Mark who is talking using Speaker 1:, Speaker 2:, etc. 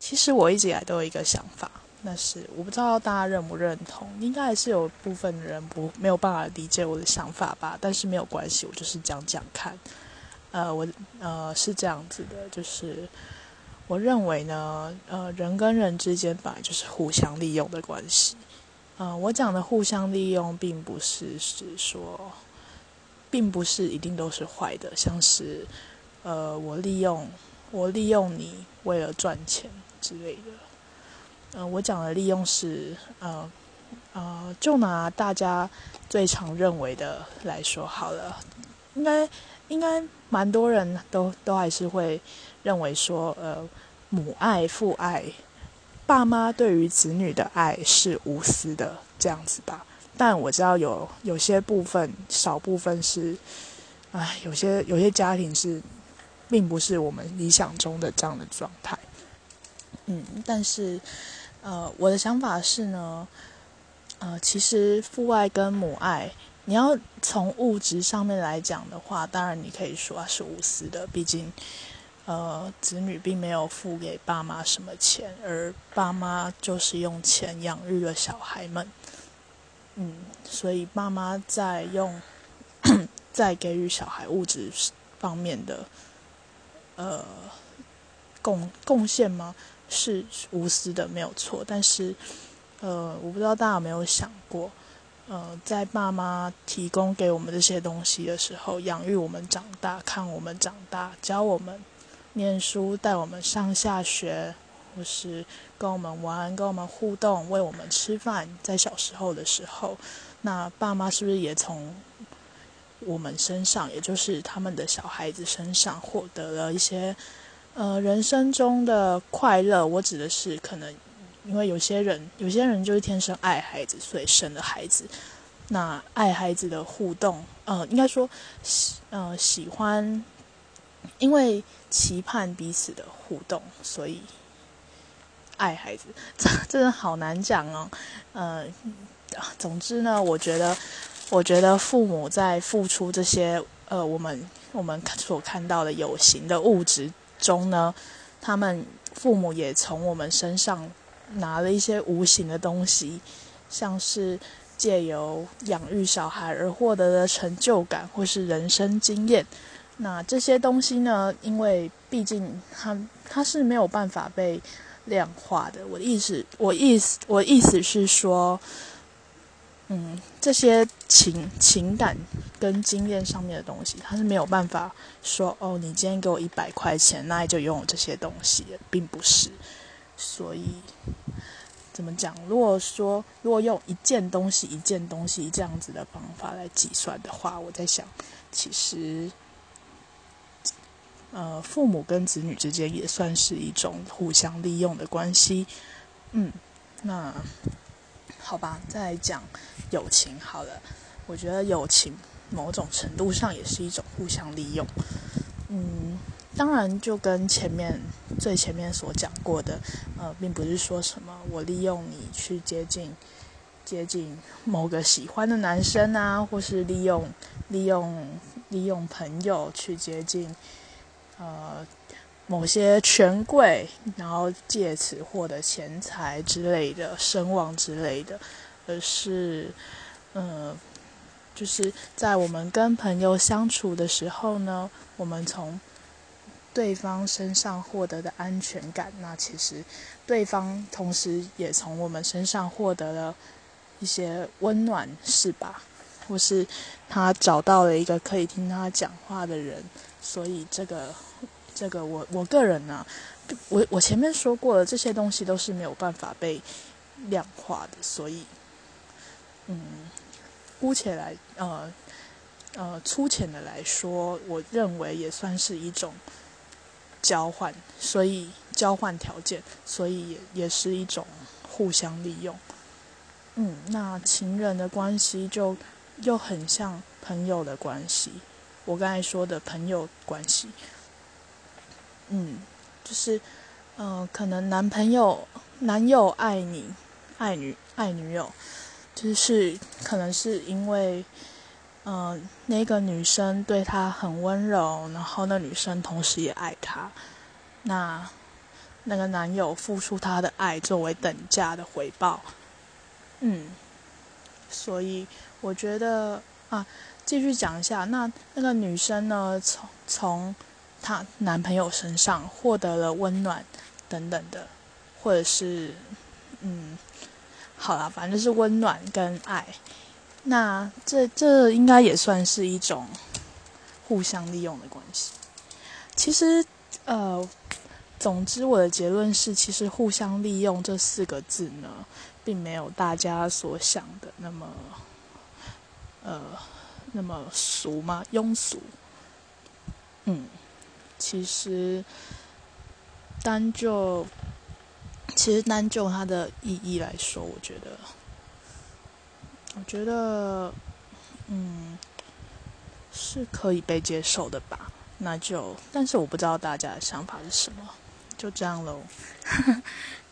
Speaker 1: 其实我一直以来都有一个想法，那是我不知道大家认不认同，应该还是有部分人不没有办法理解我的想法吧。但是没有关系，我就是讲讲看。呃，我呃是这样子的，就是我认为呢，呃，人跟人之间本来就是互相利用的关系。呃，我讲的互相利用，并不是是说，并不是一定都是坏的，像是呃，我利用我利用你为了赚钱之类的。呃，我讲的利用是呃呃，就拿大家最常认为的来说好了，应该。应该蛮多人都都还是会认为说，呃，母爱、父爱，爸妈对于子女的爱是无私的这样子吧。但我知道有有些部分，少部分是，唉，有些有些家庭是，并不是我们理想中的这样的状态。嗯，但是，呃，我的想法是呢，呃，其实父爱跟母爱。你要从物质上面来讲的话，当然你可以说是无私的，毕竟，呃，子女并没有付给爸妈什么钱，而爸妈就是用钱养育了小孩们，嗯，所以爸妈在用，在给予小孩物质方面的，呃，贡贡献吗？是无私的，没有错。但是，呃，我不知道大家有没有想过。呃，在爸妈提供给我们这些东西的时候，养育我们长大，看我们长大，教我们念书，带我们上下学，或是跟我们玩，跟我们互动，喂我们吃饭，在小时候的时候，那爸妈是不是也从我们身上，也就是他们的小孩子身上，获得了一些呃人生中的快乐？我指的是可能。因为有些人，有些人就是天生爱孩子，所以生了孩子。那爱孩子的互动，呃，应该说喜，呃，喜欢，因为期盼彼此的互动，所以爱孩子。这真的好难讲哦。呃，总之呢，我觉得，我觉得父母在付出这些，呃，我们我们所看到的有形的物质中呢，他们父母也从我们身上。拿了一些无形的东西，像是借由养育小孩而获得的成就感，或是人生经验。那这些东西呢？因为毕竟它它是没有办法被量化的。我的意思，我意思，我意思是说，嗯，这些情情感跟经验上面的东西，它是没有办法说哦，你今天给我一百块钱，那你就拥有这些东西，并不是。所以，怎么讲？如果说如果用一件东西一件东西这样子的方法来计算的话，我在想，其实，呃，父母跟子女之间也算是一种互相利用的关系。嗯，那好吧，再讲友情好了。我觉得友情某种程度上也是一种互相利用。嗯。当然，就跟前面最前面所讲过的，呃，并不是说什么我利用你去接近接近某个喜欢的男生啊，或是利用利用利用朋友去接近呃某些权贵，然后借此获得钱财之类的声望之类的，而是嗯，就是在我们跟朋友相处的时候呢，我们从对方身上获得的安全感，那其实对方同时也从我们身上获得了一些温暖，是吧？或是他找到了一个可以听他讲话的人，所以这个这个我我个人呢，我我前面说过了，这些东西都是没有办法被量化的，所以嗯，姑且来呃呃粗浅的来说，我认为也算是一种。交换，所以交换条件，所以也也是一种互相利用。嗯，那情人的关系就又很像朋友的关系。我刚才说的朋友关系，嗯，就是，呃，可能男朋友男友爱你，爱女爱女友，就是可能是因为。嗯，那个女生对他很温柔，然后那女生同时也爱他。那那个男友付出他的爱作为等价的回报。嗯，所以我觉得啊，继续讲一下，那那个女生呢，从从她男朋友身上获得了温暖等等的，或者是嗯，好啦，反正是温暖跟爱。那这这应该也算是一种互相利用的关系。其实，呃，总之我的结论是，其实“互相利用”这四个字呢，并没有大家所想的那么，呃，那么俗吗？庸俗。嗯，其实单就其实单就它的意义来说，我觉得。我觉得，嗯，是可以被接受的吧。那就，但是我不知道大家的想法是什么。就这样喽。